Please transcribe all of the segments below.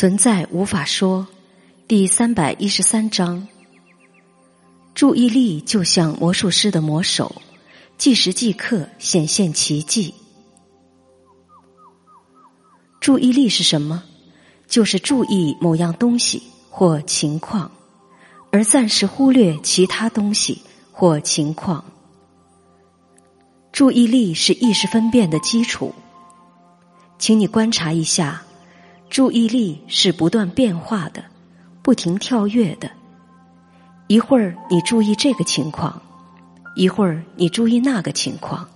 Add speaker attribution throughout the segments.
Speaker 1: 存在无法说，第三百一十三章。注意力就像魔术师的魔手，即时即刻显现奇迹。注意力是什么？就是注意某样东西或情况，而暂时忽略其他东西或情况。注意力是意识分辨的基础，请你观察一下。注意力是不断变化的，不停跳跃的。一会儿你注意这个情况，一会儿你注意那个情况。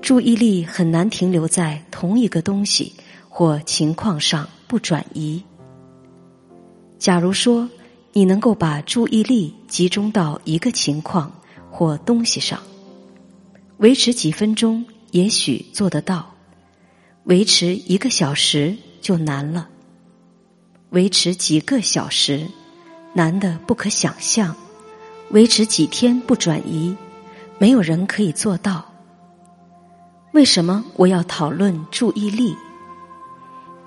Speaker 1: 注意力很难停留在同一个东西或情况上不转移。假如说你能够把注意力集中到一个情况或东西上，维持几分钟，也许做得到。维持一个小时就难了，维持几个小时难的不可想象，维持几天不转移，没有人可以做到。为什么我要讨论注意力？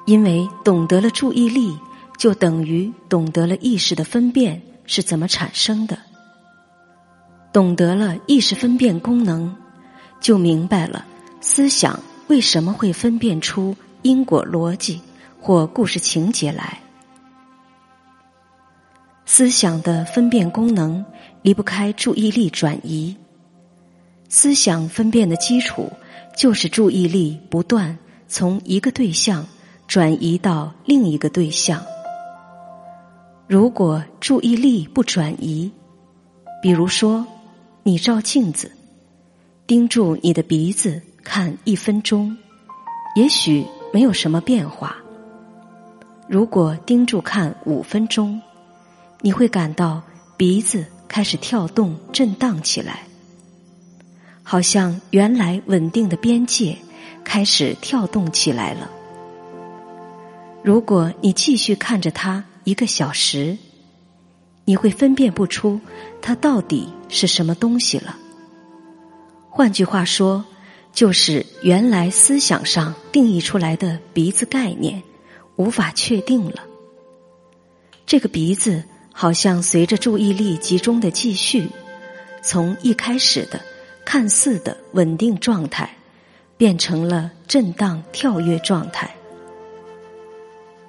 Speaker 1: 因为懂得了注意力，就等于懂得了意识的分辨是怎么产生的，懂得了意识分辨功能，就明白了思想。为什么会分辨出因果逻辑或故事情节来？思想的分辨功能离不开注意力转移。思想分辨的基础就是注意力不断从一个对象转移到另一个对象。如果注意力不转移，比如说你照镜子，盯住你的鼻子。看一分钟，也许没有什么变化。如果盯住看五分钟，你会感到鼻子开始跳动、震荡起来，好像原来稳定的边界开始跳动起来了。如果你继续看着它一个小时，你会分辨不出它到底是什么东西了。换句话说。就是原来思想上定义出来的鼻子概念，无法确定了。这个鼻子好像随着注意力集中的继续，从一开始的看似的稳定状态，变成了震荡跳跃状态，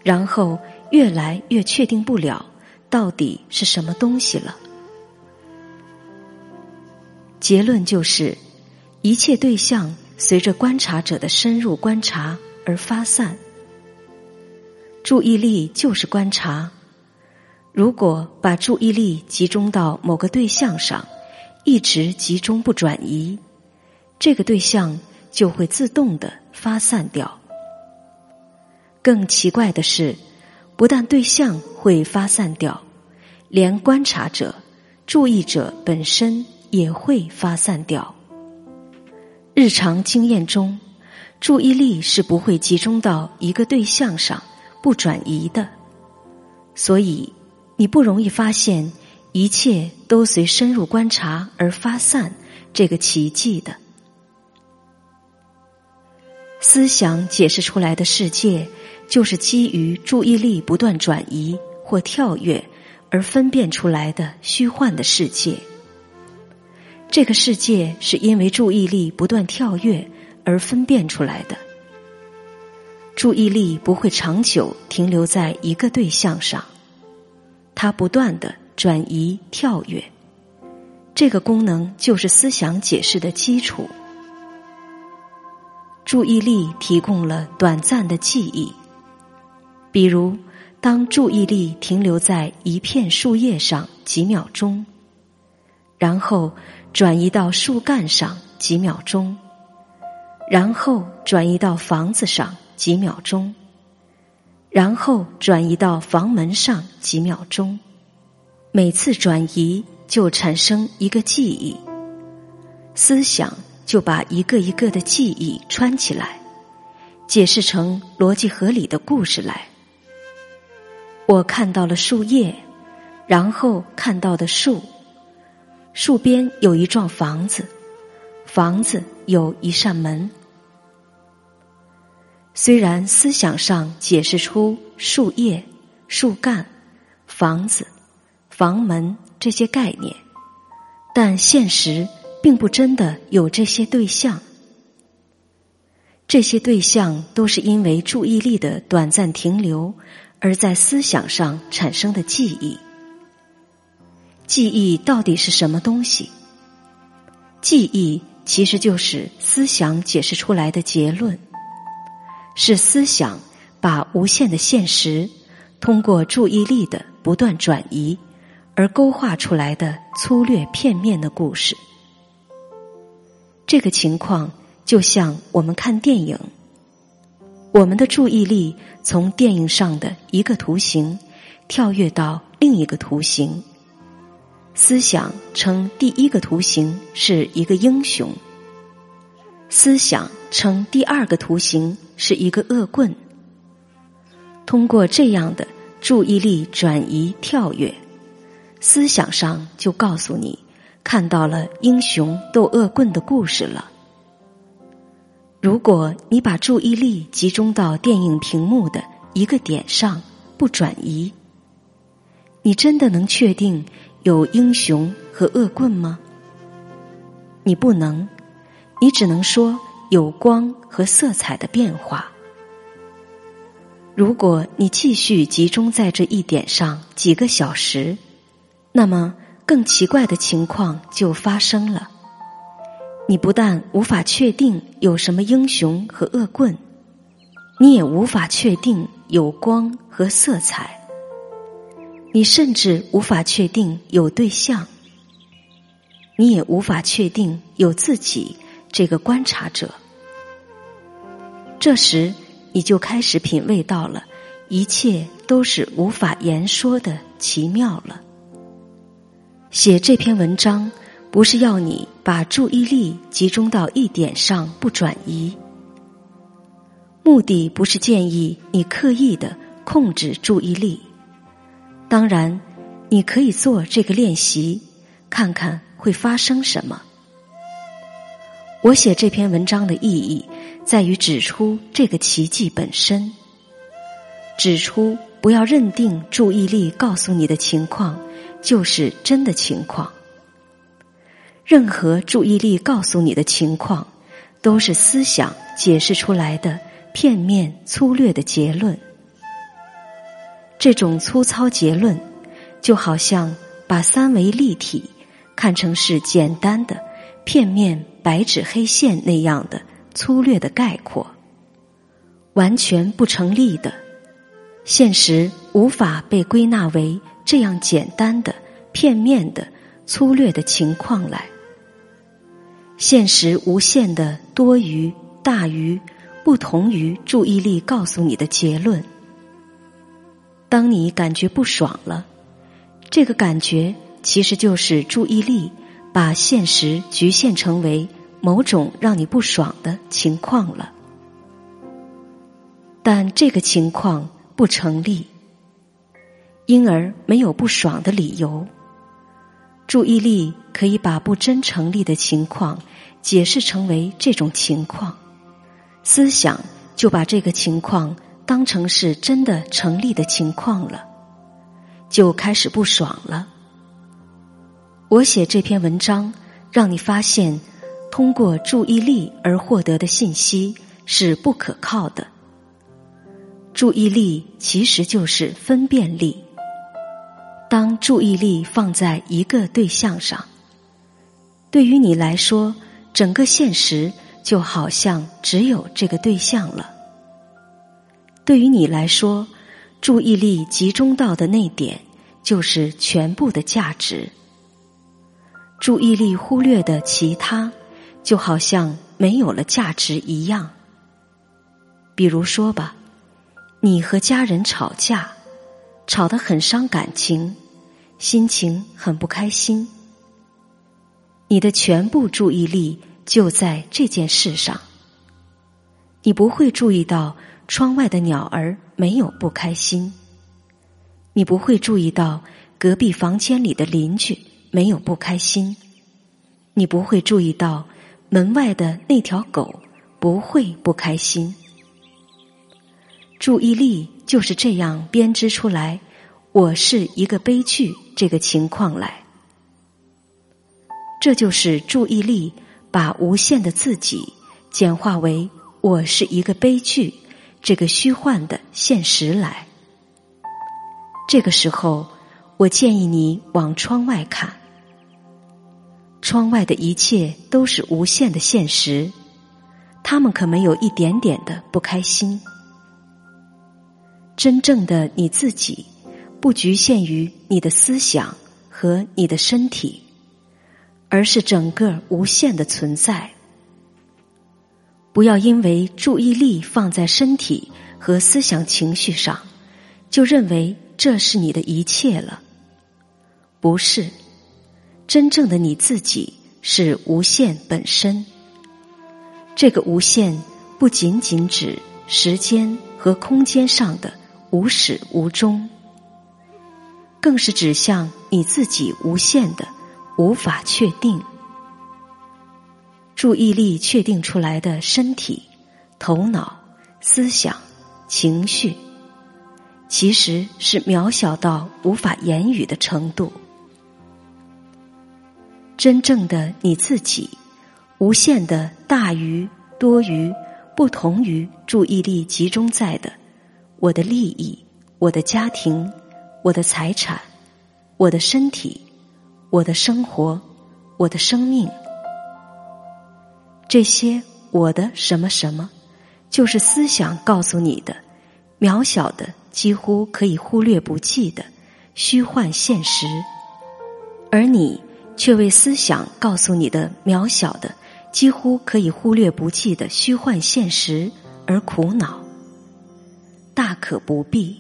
Speaker 1: 然后越来越确定不了到底是什么东西了。结论就是。一切对象随着观察者的深入观察而发散。注意力就是观察。如果把注意力集中到某个对象上，一直集中不转移，这个对象就会自动的发散掉。更奇怪的是，不但对象会发散掉，连观察者、注意者本身也会发散掉。日常经验中，注意力是不会集中到一个对象上不转移的，所以你不容易发现一切都随深入观察而发散这个奇迹的。思想解释出来的世界，就是基于注意力不断转移或跳跃而分辨出来的虚幻的世界。这个世界是因为注意力不断跳跃而分辨出来的。注意力不会长久停留在一个对象上，它不断的转移跳跃。这个功能就是思想解释的基础。注意力提供了短暂的记忆，比如当注意力停留在一片树叶上几秒钟，然后。转移到树干上几秒钟，然后转移到房子上几秒钟，然后转移到房门上几秒钟。每次转移就产生一个记忆，思想就把一个一个的记忆串起来，解释成逻辑合理的故事来。我看到了树叶，然后看到的树。树边有一幢房子，房子有一扇门。虽然思想上解释出树叶、树干、房子、房门这些概念，但现实并不真的有这些对象。这些对象都是因为注意力的短暂停留，而在思想上产生的记忆。记忆到底是什么东西？记忆其实就是思想解释出来的结论，是思想把无限的现实通过注意力的不断转移而勾画出来的粗略片面的故事。这个情况。就像我们看电影，我们的注意力从电影上的一个图形跳跃到另一个图形，思想称第一个图形是一个英雄，思想称第二个图形是一个恶棍。通过这样的注意力转移跳跃，思想上就告诉你看到了英雄斗恶棍的故事了。如果你把注意力集中到电影屏幕的一个点上，不转移，你真的能确定有英雄和恶棍吗？你不能，你只能说有光和色彩的变化。如果你继续集中在这一点上几个小时，那么更奇怪的情况就发生了。你不但无法确定有什么英雄和恶棍，你也无法确定有光和色彩，你甚至无法确定有对象，你也无法确定有自己这个观察者。这时，你就开始品味到了一切都是无法言说的奇妙了。写这篇文章。不是要你把注意力集中到一点上不转移，目的不是建议你刻意的控制注意力。当然，你可以做这个练习，看看会发生什么。我写这篇文章的意义在于指出这个奇迹本身，指出不要认定注意力告诉你的情况就是真的情况。任何注意力告诉你的情况，都是思想解释出来的片面粗略的结论。这种粗糙结论，就好像把三维立体看成是简单的片面白纸黑线那样的粗略的概括，完全不成立的。现实无法被归纳为这样简单的片面的粗略的情况来。现实无限的多于大于不同于注意力告诉你的结论。当你感觉不爽了，这个感觉其实就是注意力把现实局限成为某种让你不爽的情况了。但这个情况不成立，因而没有不爽的理由。注意力可以把不真成立的情况解释成为这种情况，思想就把这个情况当成是真的成立的情况了，就开始不爽了。我写这篇文章，让你发现，通过注意力而获得的信息是不可靠的。注意力其实就是分辨力。当注意力放在一个对象上，对于你来说，整个现实就好像只有这个对象了。对于你来说，注意力集中到的那点就是全部的价值。注意力忽略的其他，就好像没有了价值一样。比如说吧，你和家人吵架，吵得很伤感情。心情很不开心，你的全部注意力就在这件事上。你不会注意到窗外的鸟儿没有不开心，你不会注意到隔壁房间里的邻居没有不开心，你不会注意到门外的那条狗不会不开心。注意力就是这样编织出来，我是一个悲剧这个情况来。这就是注意力把无限的自己简化为我是一个悲剧这个虚幻的现实来。这个时候，我建议你往窗外看，窗外的一切都是无限的现实，他们可没有一点点的不开心。真正的你自己，不局限于你的思想和你的身体。而是整个无限的存在。不要因为注意力放在身体和思想情绪上，就认为这是你的一切了。不是，真正的你自己是无限本身。这个无限不仅仅指时间和空间上的无始无终，更是指向你自己无限的。无法确定，注意力确定出来的身体、头脑、思想、情绪，其实是渺小到无法言语的程度。真正的你自己，无限的大于、多于、不同于注意力集中在的我的利益、我的家庭、我的财产、我的身体。我的生活，我的生命，这些我的什么什么，就是思想告诉你的渺小的、几乎可以忽略不计的虚幻现实，而你却为思想告诉你的渺小的、几乎可以忽略不计的虚幻现实而苦恼，大可不必。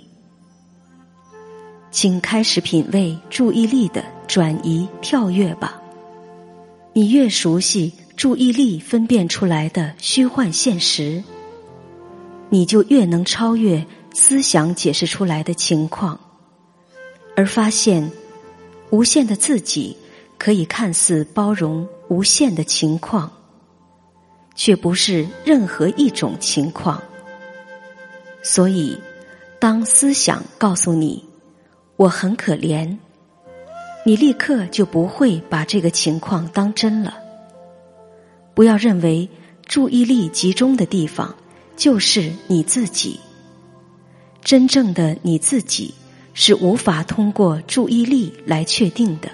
Speaker 1: 请开始品味注意力的转移跳跃吧。你越熟悉注意力分辨出来的虚幻现实，你就越能超越思想解释出来的情况，而发现无限的自己可以看似包容无限的情况，却不是任何一种情况。所以，当思想告诉你。我很可怜，你立刻就不会把这个情况当真了。不要认为注意力集中的地方就是你自己，真正的你自己是无法通过注意力来确定的。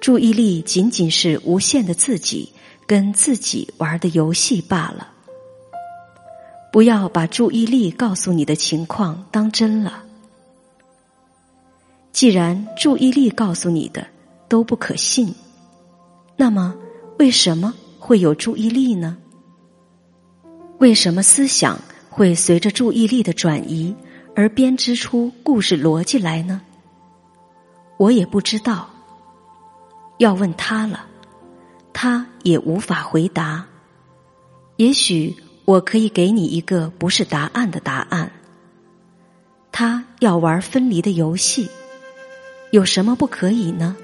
Speaker 1: 注意力仅仅是无限的自己跟自己玩的游戏罢了。不要把注意力告诉你的情况当真了。既然注意力告诉你的都不可信，那么为什么会有注意力呢？为什么思想会随着注意力的转移而编织出故事逻辑来呢？我也不知道。要问他了，他也无法回答。也许我可以给你一个不是答案的答案。他要玩分离的游戏。有什么不可以呢？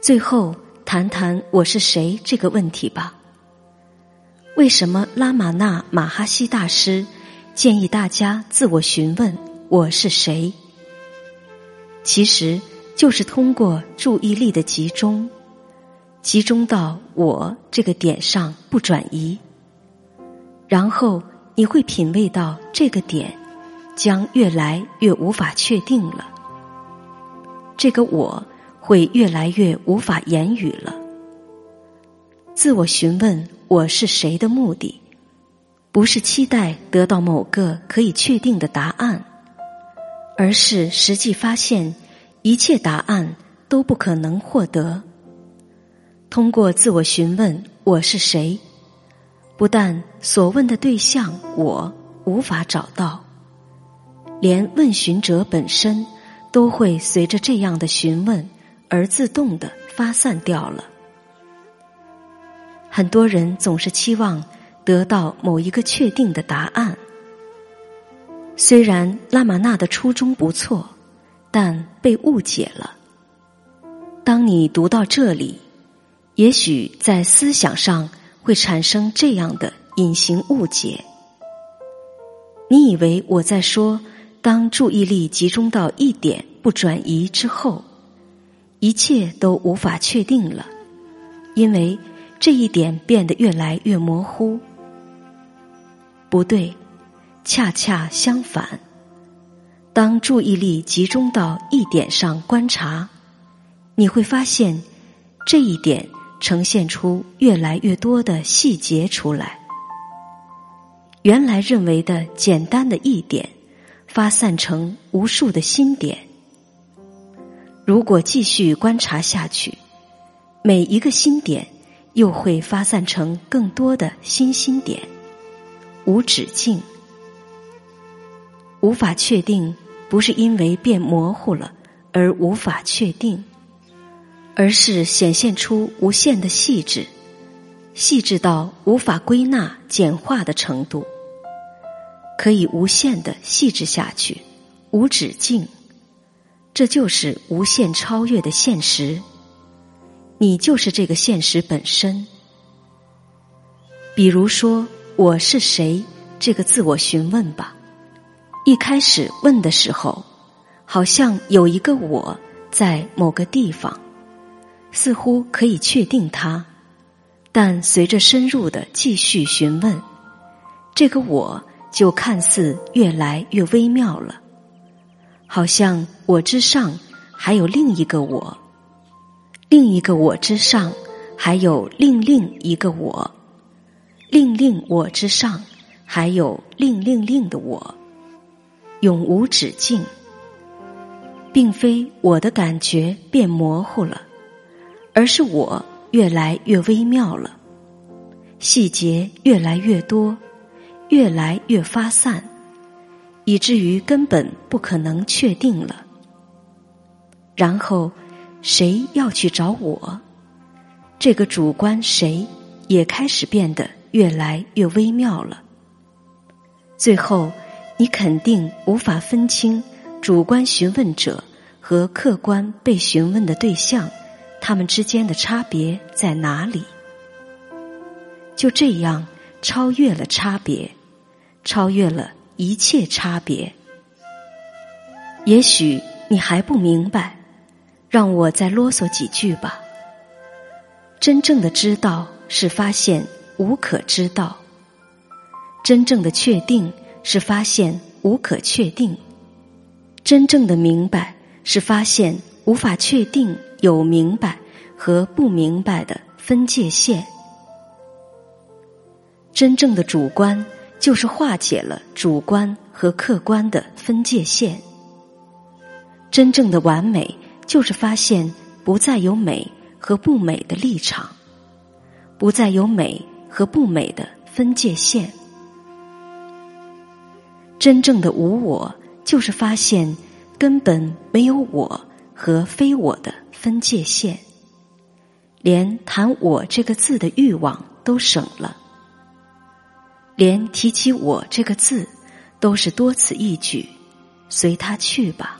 Speaker 1: 最后谈谈我是谁这个问题吧。为什么拉玛那马哈希大师建议大家自我询问我是谁？其实就是通过注意力的集中，集中到我这个点上不转移，然后你会品味到这个点将越来越无法确定了。这个我会越来越无法言语了。自我询问我是谁的目的，不是期待得到某个可以确定的答案，而是实际发现一切答案都不可能获得。通过自我询问我是谁，不但所问的对象我无法找到，连问询者本身。都会随着这样的询问而自动的发散掉了。很多人总是期望得到某一个确定的答案，虽然拉玛纳的初衷不错，但被误解了。当你读到这里，也许在思想上会产生这样的隐形误解：你以为我在说，当注意力集中到一点不转移之后，一切都无法确定了，因为这一点变得越来越模糊。不对，恰恰相反。当注意力集中到一点上观察，你会发现这一点呈现出越来越多的细节出来。原来认为的简单的一点，发散成无数的新点。如果继续观察下去，每一个新点又会发散成更多的新新点，无止境。无法确定，不是因为变模糊了而无法确定，而是显现出无限的细致。细致到无法归纳、简化的程度，可以无限的细致下去，无止境。这就是无限超越的现实。你就是这个现实本身。比如说，我是谁？这个自我询问吧。一开始问的时候，好像有一个我在某个地方，似乎可以确定它。但随着深入的继续询问，这个我就看似越来越微妙了，好像我之上还有另一个我，另一个我之上还有另另一个我，另另我之上还有另另另的我，永无止境，并非我的感觉变模糊了，而是我。越来越微妙了，细节越来越多，越来越发散，以至于根本不可能确定了。然后，谁要去找我？这个主观谁也开始变得越来越微妙了。最后，你肯定无法分清主观询问者和客观被询问的对象。他们之间的差别在哪里？就这样超越了差别，超越了一切差别。也许你还不明白，让我再啰嗦几句吧。真正的知道是发现无可知道，真正的确定是发现无可确定，真正的明白是发现无法确定。有明白和不明白的分界线，真正的主观就是化解了主观和客观的分界线。真正的完美就是发现不再有美和不美的立场，不再有美和不美的分界线。真正的无我就是发现根本没有我和非我的。分界线，连谈“我”这个字的欲望都省了，连提起“我”这个字都是多此一举，随他去吧。